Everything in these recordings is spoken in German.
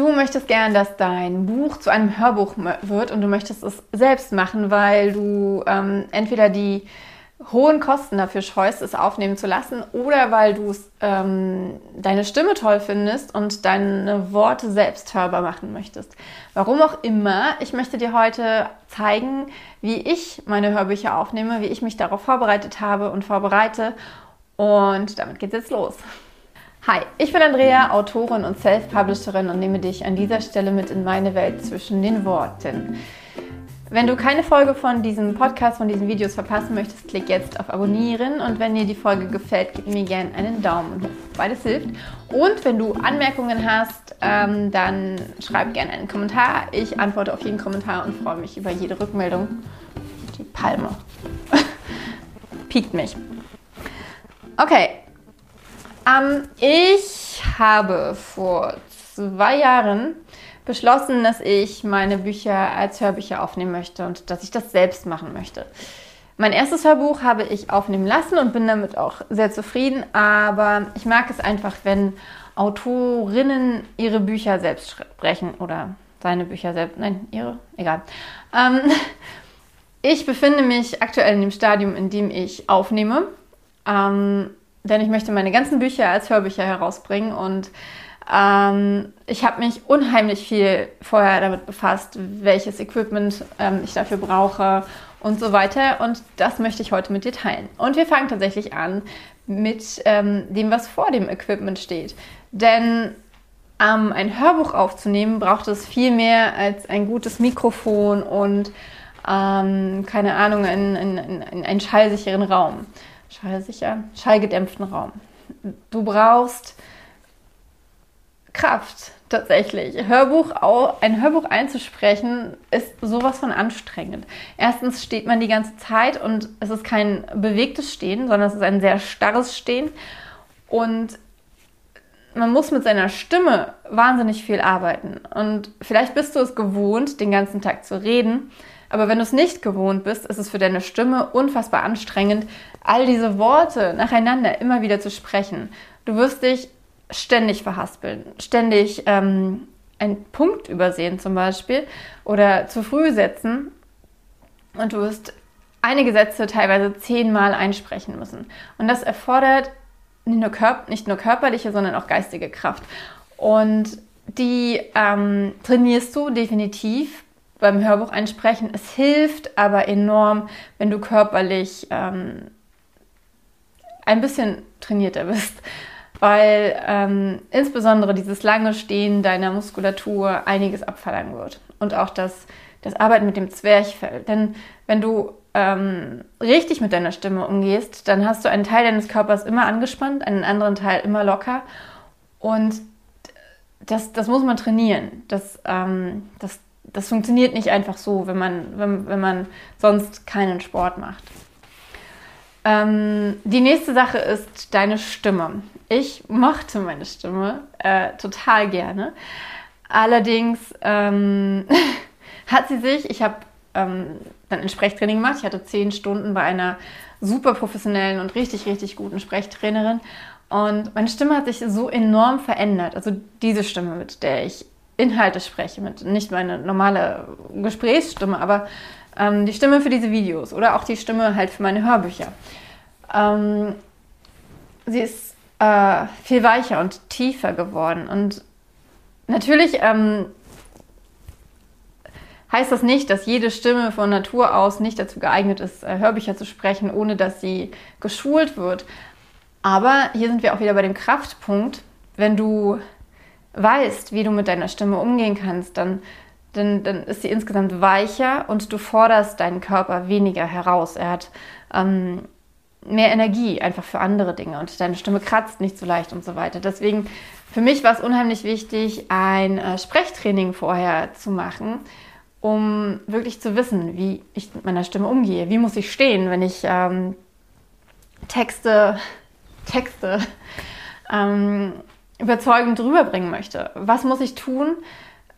Du möchtest gern, dass dein Buch zu einem Hörbuch wird und du möchtest es selbst machen, weil du ähm, entweder die hohen Kosten dafür scheust, es aufnehmen zu lassen oder weil du ähm, deine Stimme toll findest und deine Worte selbst hörbar machen möchtest. Warum auch immer, ich möchte dir heute zeigen, wie ich meine Hörbücher aufnehme, wie ich mich darauf vorbereitet habe und vorbereite. Und damit geht's jetzt los. Hi, ich bin Andrea, Autorin und Self-Publisherin und nehme dich an dieser Stelle mit in meine Welt zwischen den Worten. Wenn du keine Folge von diesem Podcast, von diesen Videos verpassen möchtest, klick jetzt auf Abonnieren und wenn dir die Folge gefällt, gib mir gerne einen Daumen hoch. Beides hilft. Und wenn du Anmerkungen hast, ähm, dann schreib gerne einen Kommentar. Ich antworte auf jeden Kommentar und freue mich über jede Rückmeldung. Die Palme. Piekt mich. Okay, ähm, ich habe vor zwei Jahren beschlossen, dass ich meine Bücher als Hörbücher aufnehmen möchte und dass ich das selbst machen möchte. Mein erstes Hörbuch habe ich aufnehmen lassen und bin damit auch sehr zufrieden, aber ich mag es einfach, wenn Autorinnen ihre Bücher selbst sprechen oder seine Bücher selbst, nein, ihre, egal. Ähm, ich befinde mich aktuell in dem Stadium, in dem ich aufnehme. Ähm, denn ich möchte meine ganzen Bücher als Hörbücher herausbringen und ähm, ich habe mich unheimlich viel vorher damit befasst, welches Equipment ähm, ich dafür brauche und so weiter. Und das möchte ich heute mit dir teilen. Und wir fangen tatsächlich an mit ähm, dem, was vor dem Equipment steht. Denn um ein Hörbuch aufzunehmen, braucht es viel mehr als ein gutes Mikrofon und ähm, keine Ahnung, einen, einen, einen schallsicheren Raum schallsicher, schallgedämpften Raum. Du brauchst Kraft tatsächlich. Hörbuch, ein Hörbuch einzusprechen ist sowas von anstrengend. Erstens steht man die ganze Zeit und es ist kein bewegtes Stehen, sondern es ist ein sehr starres Stehen. Und man muss mit seiner Stimme wahnsinnig viel arbeiten. Und vielleicht bist du es gewohnt, den ganzen Tag zu reden. Aber wenn du es nicht gewohnt bist, ist es für deine Stimme unfassbar anstrengend, all diese Worte nacheinander immer wieder zu sprechen. Du wirst dich ständig verhaspeln, ständig ähm, einen Punkt übersehen zum Beispiel oder zu früh setzen und du wirst einige Sätze teilweise zehnmal einsprechen müssen. Und das erfordert nicht nur, körp nicht nur körperliche, sondern auch geistige Kraft. Und die ähm, trainierst du definitiv beim Hörbuch einsprechen. Es hilft aber enorm, wenn du körperlich ähm, ein bisschen trainierter bist, weil ähm, insbesondere dieses lange Stehen deiner Muskulatur einiges abverlangen wird und auch das, das Arbeiten mit dem Zwerchfell. Denn wenn du ähm, richtig mit deiner Stimme umgehst, dann hast du einen Teil deines Körpers immer angespannt, einen anderen Teil immer locker und das, das muss man trainieren. Das, ähm, das das funktioniert nicht einfach so, wenn man, wenn, wenn man sonst keinen Sport macht. Ähm, die nächste Sache ist deine Stimme. Ich mochte meine Stimme äh, total gerne. Allerdings ähm, hat sie sich, ich habe ähm, dann ein Sprechtraining gemacht. Ich hatte zehn Stunden bei einer super professionellen und richtig, richtig guten Sprechtrainerin. Und meine Stimme hat sich so enorm verändert. Also diese Stimme, mit der ich Inhalte spreche, mit nicht meine normale Gesprächsstimme, aber ähm, die Stimme für diese Videos oder auch die Stimme halt für meine Hörbücher. Ähm, sie ist äh, viel weicher und tiefer geworden. Und natürlich ähm, heißt das nicht, dass jede Stimme von Natur aus nicht dazu geeignet ist, äh, Hörbücher zu sprechen, ohne dass sie geschult wird. Aber hier sind wir auch wieder bei dem Kraftpunkt, wenn du weißt, wie du mit deiner Stimme umgehen kannst, dann, dann, dann ist sie insgesamt weicher und du forderst deinen Körper weniger heraus. Er hat ähm, mehr Energie einfach für andere Dinge und deine Stimme kratzt nicht so leicht und so weiter. Deswegen für mich war es unheimlich wichtig, ein äh, Sprechtraining vorher zu machen, um wirklich zu wissen, wie ich mit meiner Stimme umgehe. Wie muss ich stehen, wenn ich ähm, Texte, Texte ähm, überzeugend rüberbringen möchte. Was muss ich tun,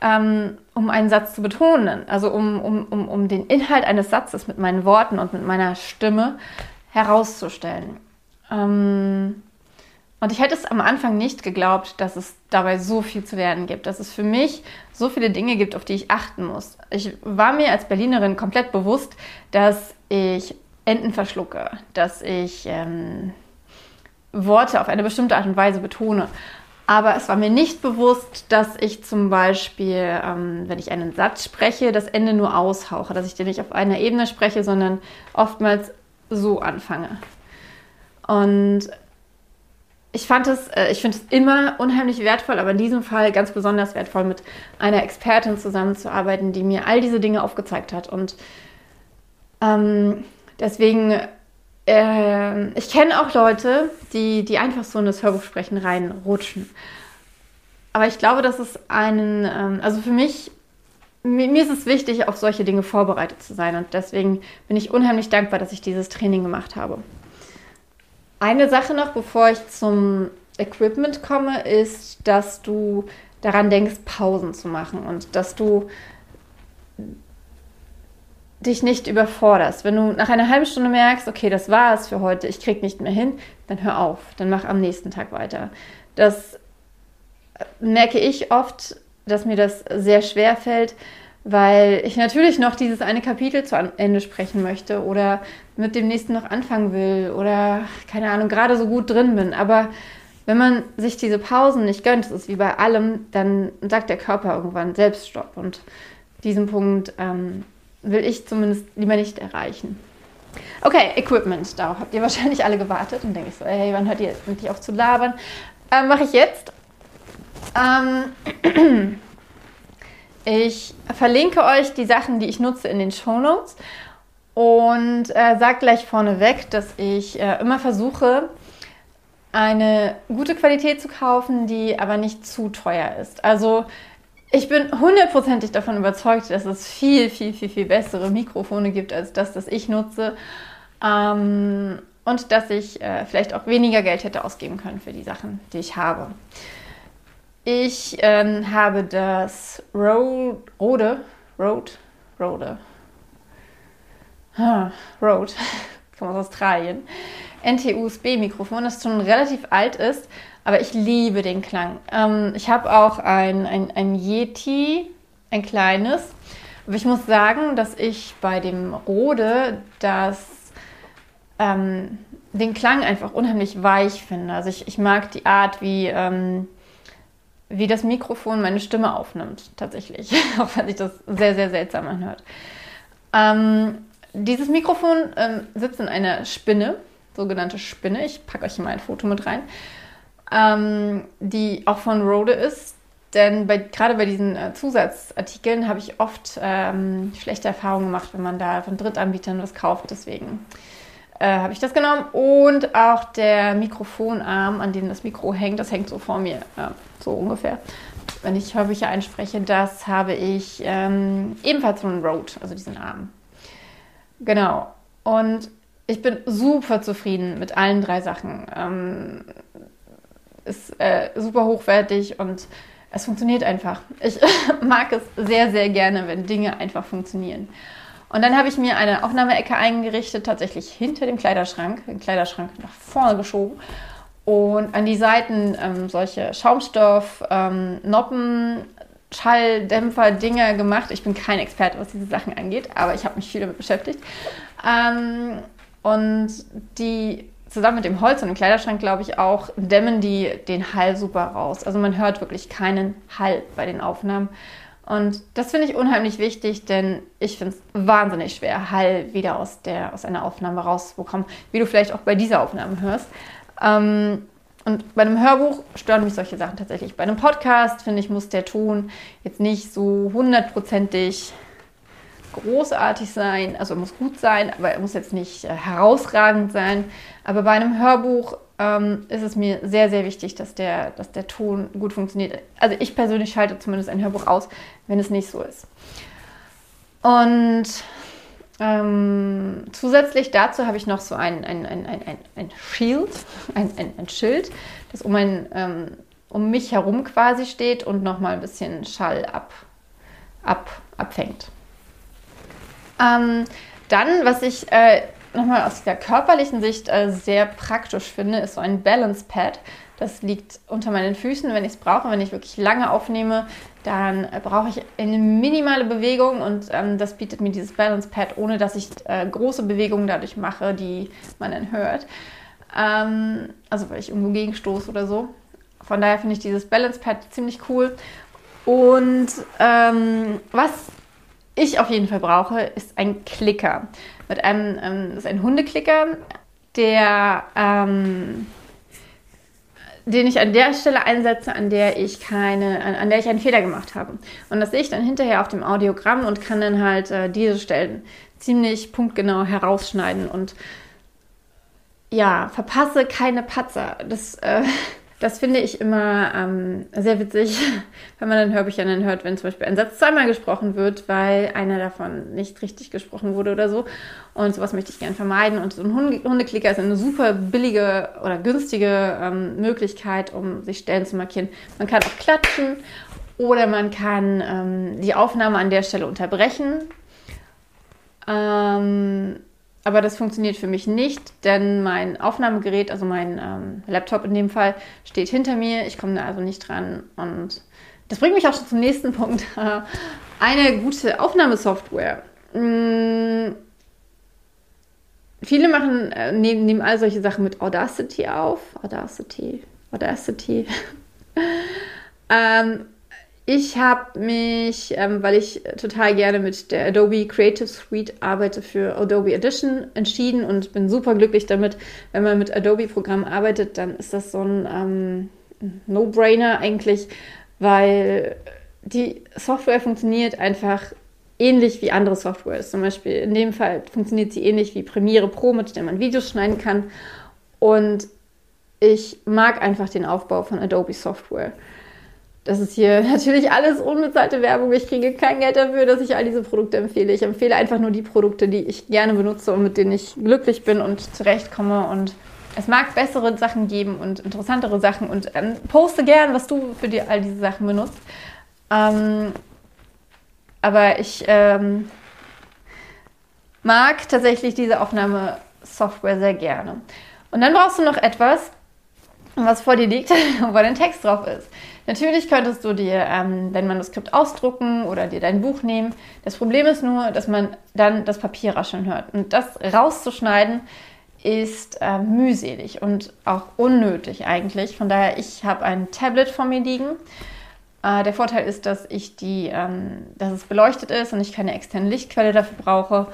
ähm, um einen Satz zu betonen? Also um, um, um, um den Inhalt eines Satzes mit meinen Worten und mit meiner Stimme herauszustellen. Ähm, Und ich hätte es am Anfang nicht geglaubt, dass es dabei so viel zu lernen gibt, dass es für mich so viele Dinge gibt, auf die ich achten muss. Ich war mir als Berlinerin komplett bewusst, dass ich Enten verschlucke, dass ich ähm, Worte auf eine bestimmte Art und Weise betone. Aber es war mir nicht bewusst, dass ich zum Beispiel, ähm, wenn ich einen Satz spreche, das Ende nur aushauche, dass ich den nicht auf einer Ebene spreche, sondern oftmals so anfange. Und ich fand es, äh, ich finde es immer unheimlich wertvoll, aber in diesem Fall ganz besonders wertvoll, mit einer Expertin zusammenzuarbeiten, die mir all diese Dinge aufgezeigt hat. Und ähm, deswegen, äh, ich kenne auch Leute, die, die einfach so in das Hörbuchsprechen reinrutschen. Aber ich glaube, dass es einen, ähm, also für mich, mir, mir ist es wichtig, auf solche Dinge vorbereitet zu sein. Und deswegen bin ich unheimlich dankbar, dass ich dieses Training gemacht habe. Eine Sache noch, bevor ich zum Equipment komme, ist, dass du daran denkst, Pausen zu machen und dass du dich nicht überforderst. Wenn du nach einer halben Stunde merkst, okay, das war es für heute, ich krieg nicht mehr hin, dann hör auf, dann mach am nächsten Tag weiter. Das merke ich oft, dass mir das sehr schwer fällt, weil ich natürlich noch dieses eine Kapitel zu Ende sprechen möchte oder mit dem nächsten noch anfangen will oder keine Ahnung, gerade so gut drin bin. Aber wenn man sich diese Pausen nicht gönnt, das ist wie bei allem, dann sagt der Körper irgendwann selbst Stopp. Und diesen Punkt ähm, will ich zumindest lieber nicht erreichen. Okay, Equipment. Darauf habt ihr wahrscheinlich alle gewartet und denke ich so, hey, wann hört ihr endlich auf zu labern? Ähm, Mache ich jetzt. Ähm, Ich verlinke euch die Sachen, die ich nutze, in den Show Notes und äh, sage gleich vorneweg, dass ich äh, immer versuche, eine gute Qualität zu kaufen, die aber nicht zu teuer ist. Also ich bin hundertprozentig davon überzeugt, dass es viel, viel, viel, viel bessere Mikrofone gibt als das, das ich nutze. Ähm, und dass ich äh, vielleicht auch weniger Geld hätte ausgeben können für die Sachen, die ich habe. Ich ähm, habe das Rode, Rode, Rode, Rode, ah, Rode, komme aus Australien, NT-USB-Mikrofon, das schon relativ alt ist, aber ich liebe den Klang. Ähm, ich habe auch ein, ein, ein Yeti, ein kleines, aber ich muss sagen, dass ich bei dem Rode das ähm, den Klang einfach unheimlich weich finde. Also ich, ich mag die Art, wie ähm, wie das Mikrofon meine Stimme aufnimmt, tatsächlich. Auch wenn sich das sehr, sehr seltsam anhört. Ähm, dieses Mikrofon ähm, sitzt in einer Spinne, sogenannte Spinne. Ich packe euch mal ein Foto mit rein, ähm, die auch von Rode ist. Denn bei, gerade bei diesen äh, Zusatzartikeln habe ich oft ähm, schlechte Erfahrungen gemacht, wenn man da von Drittanbietern was kauft. Deswegen äh, habe ich das genommen. Und auch der Mikrofonarm, an dem das Mikro hängt, das hängt so vor mir, ja, so ungefähr. Wenn ich Hörbücher einspreche, das habe ich ähm, ebenfalls von Rode, also diesen Arm. Genau. Und ich bin super zufrieden mit allen drei Sachen. Ähm, ist äh, super hochwertig und es funktioniert einfach. Ich mag es sehr, sehr gerne, wenn Dinge einfach funktionieren. Und dann habe ich mir eine Aufnahmeecke eingerichtet, tatsächlich hinter dem Kleiderschrank, den Kleiderschrank nach vorne geschoben. Und an die Seiten ähm, solche Schaumstoff, ähm, Noppen, Schalldämpfer, Dinger gemacht. Ich bin kein Experte, was diese Sachen angeht, aber ich habe mich viel damit beschäftigt. Ähm, und die zusammen mit dem Holz und dem Kleiderschrank, glaube ich, auch dämmen die den Hall super raus. Also man hört wirklich keinen Hall bei den Aufnahmen. Und das finde ich unheimlich wichtig, denn ich finde es wahnsinnig schwer, Hall wieder aus, der, aus einer Aufnahme rauszubekommen, wie du vielleicht auch bei dieser Aufnahme hörst. Ähm, und bei einem Hörbuch stören mich solche Sachen tatsächlich. Bei einem Podcast, finde ich, muss der Ton jetzt nicht so hundertprozentig großartig sein. Also er muss gut sein, aber er muss jetzt nicht äh, herausragend sein. Aber bei einem Hörbuch ähm, ist es mir sehr, sehr wichtig, dass der, dass der Ton gut funktioniert. Also ich persönlich schalte zumindest ein Hörbuch aus, wenn es nicht so ist. Und ähm, zusätzlich dazu habe ich noch so ein, ein, ein, ein, ein Shield, ein, ein, ein Schild, das um, ein, ähm, um mich herum quasi steht und nochmal ein bisschen Schall ab, ab, abfängt. Ähm, dann, was ich äh, nochmal aus der körperlichen Sicht äh, sehr praktisch finde, ist so ein Balance Pad. Das liegt unter meinen Füßen, wenn ich es brauche. Wenn ich wirklich lange aufnehme, dann brauche ich eine minimale Bewegung und ähm, das bietet mir dieses Balance Pad, ohne dass ich äh, große Bewegungen dadurch mache, die man dann hört. Ähm, also weil ich irgendwo gegenstoße oder so. Von daher finde ich dieses Balance Pad ziemlich cool. Und ähm, was ich auf jeden Fall brauche, ist ein Klicker. Mit einem, ähm, das ist ein Hundeklicker, der, ähm, den ich an der Stelle einsetze, an der ich keine, an, an, der ich einen Fehler gemacht habe. Und das sehe ich dann hinterher auf dem Audiogramm und kann dann halt äh, diese Stellen ziemlich punktgenau herausschneiden und ja, verpasse keine Patzer. Das äh, das finde ich immer ähm, sehr witzig, wenn man dann Hörbücher dann hört, wenn zum Beispiel ein Satz zweimal gesprochen wird, weil einer davon nicht richtig gesprochen wurde oder so. Und sowas möchte ich gerne vermeiden. Und so ein Hundeklicker ist eine super billige oder günstige ähm, Möglichkeit, um sich Stellen zu markieren. Man kann auch klatschen oder man kann ähm, die Aufnahme an der Stelle unterbrechen. Ähm, aber das funktioniert für mich nicht, denn mein Aufnahmegerät, also mein ähm, Laptop in dem Fall, steht hinter mir. Ich komme da also nicht dran. Und das bringt mich auch schon zum nächsten Punkt. Eine gute Aufnahmesoftware. Hm, viele machen, äh, nehmen, nehmen all solche Sachen mit Audacity auf. Audacity, Audacity. ähm, ich habe mich, ähm, weil ich total gerne mit der Adobe Creative Suite arbeite, für Adobe Edition entschieden und bin super glücklich damit. Wenn man mit Adobe-Programmen arbeitet, dann ist das so ein ähm, No-Brainer eigentlich, weil die Software funktioniert einfach ähnlich wie andere Softwares. Zum Beispiel in dem Fall funktioniert sie ähnlich wie Premiere Pro, mit der man Videos schneiden kann. Und ich mag einfach den Aufbau von Adobe Software. Das ist hier natürlich alles unbezahlte Werbung. Ich kriege kein Geld dafür, dass ich all diese Produkte empfehle. Ich empfehle einfach nur die Produkte, die ich gerne benutze und mit denen ich glücklich bin und zurechtkomme. Und es mag bessere Sachen geben und interessantere Sachen. Und ähm, poste gern, was du für dir all diese Sachen benutzt. Ähm, aber ich ähm, mag tatsächlich diese Aufnahmesoftware sehr gerne. Und dann brauchst du noch etwas, was vor dir liegt, wo dein Text drauf ist. Natürlich könntest du dir ähm, dein Manuskript ausdrucken oder dir dein Buch nehmen. Das Problem ist nur, dass man dann das Papier rascheln hört. Und das rauszuschneiden ist äh, mühselig und auch unnötig eigentlich. Von daher, ich habe ein Tablet vor mir liegen. Äh, der Vorteil ist, dass ich die, ähm, dass es beleuchtet ist und ich keine externe Lichtquelle dafür brauche.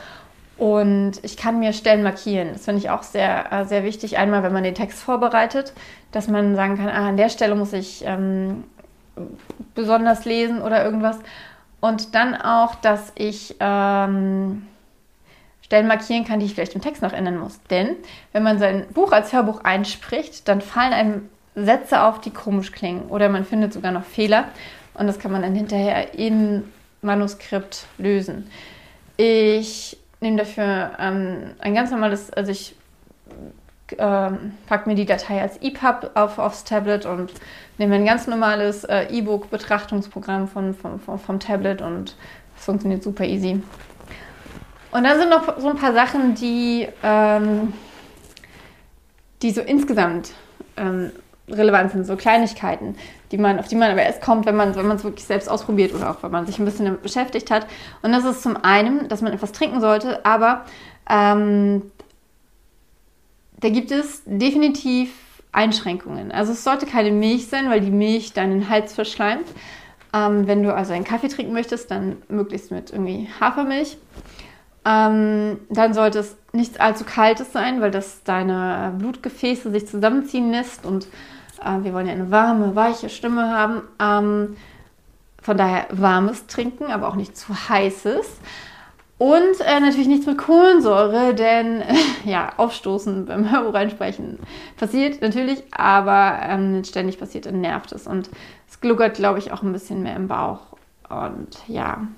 Und ich kann mir Stellen markieren. Das finde ich auch sehr, äh, sehr wichtig. Einmal, wenn man den Text vorbereitet, dass man sagen kann, ah, an der Stelle muss ich ähm, besonders lesen oder irgendwas. Und dann auch, dass ich ähm, Stellen markieren kann, die ich vielleicht im Text noch ändern muss. Denn wenn man sein Buch als Hörbuch einspricht, dann fallen einem Sätze auf, die komisch klingen. Oder man findet sogar noch Fehler. Und das kann man dann hinterher im Manuskript lösen. Ich nehme dafür ähm, ein ganz normales, also ich ähm, packe mir die Datei als EPUB auf, aufs Tablet und nehme ein ganz normales äh, E-Book-Betrachtungsprogramm von, vom, vom, vom Tablet und es funktioniert super easy. Und dann sind noch so ein paar Sachen, die, ähm, die so insgesamt ähm, relevant sind, so Kleinigkeiten, die man, auf die man aber erst kommt, wenn man es wirklich selbst ausprobiert oder auch wenn man sich ein bisschen damit beschäftigt hat. Und das ist zum einen, dass man etwas trinken sollte, aber ähm, da gibt es definitiv Einschränkungen. Also es sollte keine Milch sein, weil die Milch deinen Hals verschleimt. Ähm, wenn du also einen Kaffee trinken möchtest, dann möglichst mit irgendwie Hafermilch. Ähm, dann sollte es nichts allzu Kaltes sein, weil das deine Blutgefäße sich zusammenziehen lässt und äh, wir wollen ja eine warme, weiche Stimme haben. Ähm, von daher warmes Trinken, aber auch nicht zu heißes. Und äh, natürlich nichts mit Kohlensäure, denn äh, ja, Aufstoßen beim Hörbuch passiert natürlich, aber ähm, ständig passiert, dann nervt es. Und es gluckert, glaube ich, auch ein bisschen mehr im Bauch. Und ja.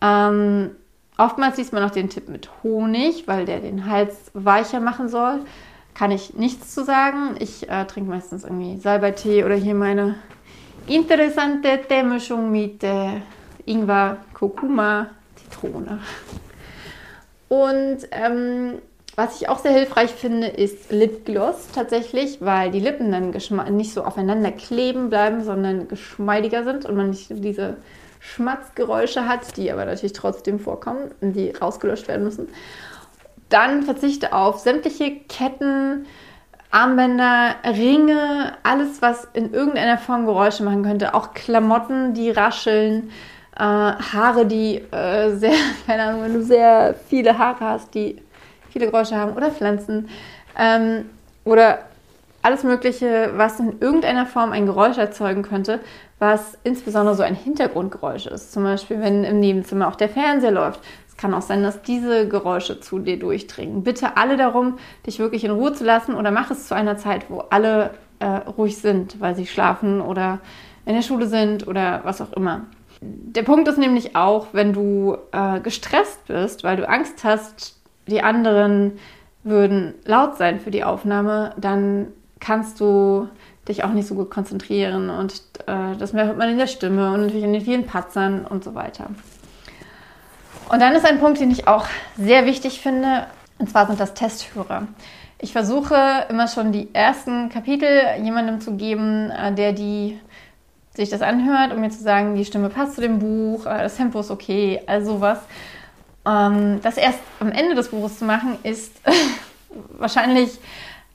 Ähm, oftmals liest man auch den Tipp mit Honig, weil der den Hals weicher machen soll kann ich nichts zu sagen. Ich äh, trinke meistens irgendwie Salbeitee oder hier meine interessante Teemischung mit äh, Ingwer, Kurkuma, Zitrone. Und ähm, Was ich auch sehr hilfreich finde, ist Lipgloss tatsächlich, weil die Lippen dann nicht so aufeinander kleben bleiben, sondern geschmeidiger sind und man nicht diese Schmatzgeräusche hat, die aber natürlich trotzdem vorkommen und die rausgelöscht werden müssen. Dann verzichte auf sämtliche Ketten, Armbänder, Ringe, alles, was in irgendeiner Form Geräusche machen könnte. Auch Klamotten, die rascheln, äh, Haare, die äh, sehr, keine Ahnung, wenn du sehr viele Haare hast, die viele Geräusche haben oder Pflanzen ähm, oder alles Mögliche, was in irgendeiner Form ein Geräusch erzeugen könnte, was insbesondere so ein Hintergrundgeräusch ist. Zum Beispiel, wenn im Nebenzimmer auch der Fernseher läuft. Es kann auch sein, dass diese Geräusche zu dir durchdringen. Bitte alle darum, dich wirklich in Ruhe zu lassen oder mach es zu einer Zeit, wo alle äh, ruhig sind, weil sie schlafen oder in der Schule sind oder was auch immer. Der Punkt ist nämlich auch, wenn du äh, gestresst bist, weil du Angst hast, die anderen würden laut sein für die Aufnahme, dann kannst du dich auch nicht so gut konzentrieren und äh, das hört man in der Stimme und natürlich in den vielen Patzern und so weiter. Und dann ist ein Punkt, den ich auch sehr wichtig finde, und zwar sind das Testhörer. Ich versuche immer schon die ersten Kapitel jemandem zu geben, äh, der die sich das anhört, um mir zu sagen, die Stimme passt zu dem Buch, äh, das Tempo ist okay, all sowas. Ähm, das erst am Ende des Buches zu machen, ist wahrscheinlich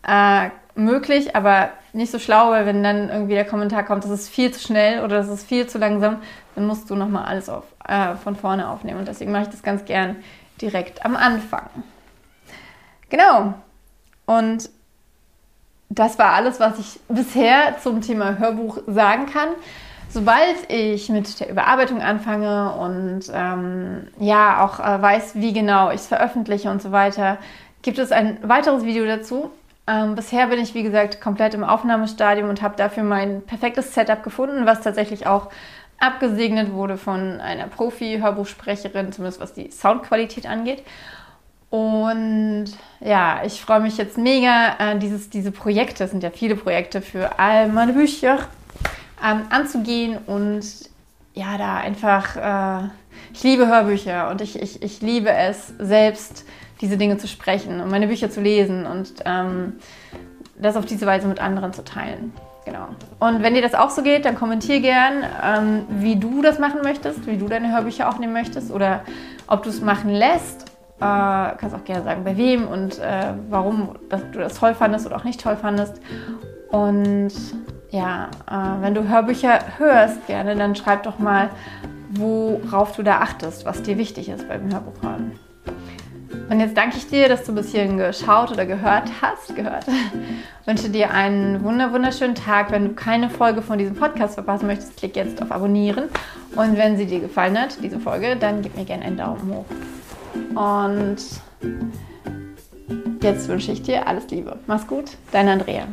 äh, möglich, aber nicht so schlau, weil wenn dann irgendwie der Kommentar kommt, das ist viel zu schnell oder das ist viel zu langsam, dann musst du nochmal alles auf, äh, von vorne aufnehmen. Und deswegen mache ich das ganz gern direkt am Anfang. Genau. Und das war alles, was ich bisher zum Thema Hörbuch sagen kann. Sobald ich mit der Überarbeitung anfange und ähm, ja auch äh, weiß, wie genau ich es veröffentliche und so weiter, gibt es ein weiteres Video dazu. Ähm, bisher bin ich, wie gesagt, komplett im Aufnahmestadium und habe dafür mein perfektes Setup gefunden, was tatsächlich auch abgesegnet wurde von einer Profi-Hörbuchsprecherin, zumindest was die Soundqualität angeht. Und ja, ich freue mich jetzt mega, äh, dieses, diese Projekte, es sind ja viele Projekte für all meine Bücher, ähm, anzugehen und ja, da einfach, äh, ich liebe Hörbücher und ich, ich, ich liebe es, selbst diese Dinge zu sprechen und meine Bücher zu lesen und ähm, das auf diese Weise mit anderen zu teilen. Genau. Und wenn dir das auch so geht, dann kommentier gern, ähm, wie du das machen möchtest, wie du deine Hörbücher aufnehmen möchtest oder ob du es machen lässt äh, kannst auch gerne sagen, bei wem und äh, warum dass du das toll fandest oder auch nicht toll fandest. Und ja, äh, wenn du Hörbücher hörst gerne, dann schreib doch mal, worauf du da achtest, was dir wichtig ist beim Hörbuchhören. Und jetzt danke ich dir, dass du bis hierhin geschaut oder gehört hast. Gehört. Wünsche dir einen wunderschönen Tag. Wenn du keine Folge von diesem Podcast verpassen möchtest, klick jetzt auf Abonnieren. Und wenn sie dir gefallen hat, diese Folge, dann gib mir gerne einen Daumen hoch. Und jetzt wünsche ich dir alles Liebe. Mach's gut, dein Andrea.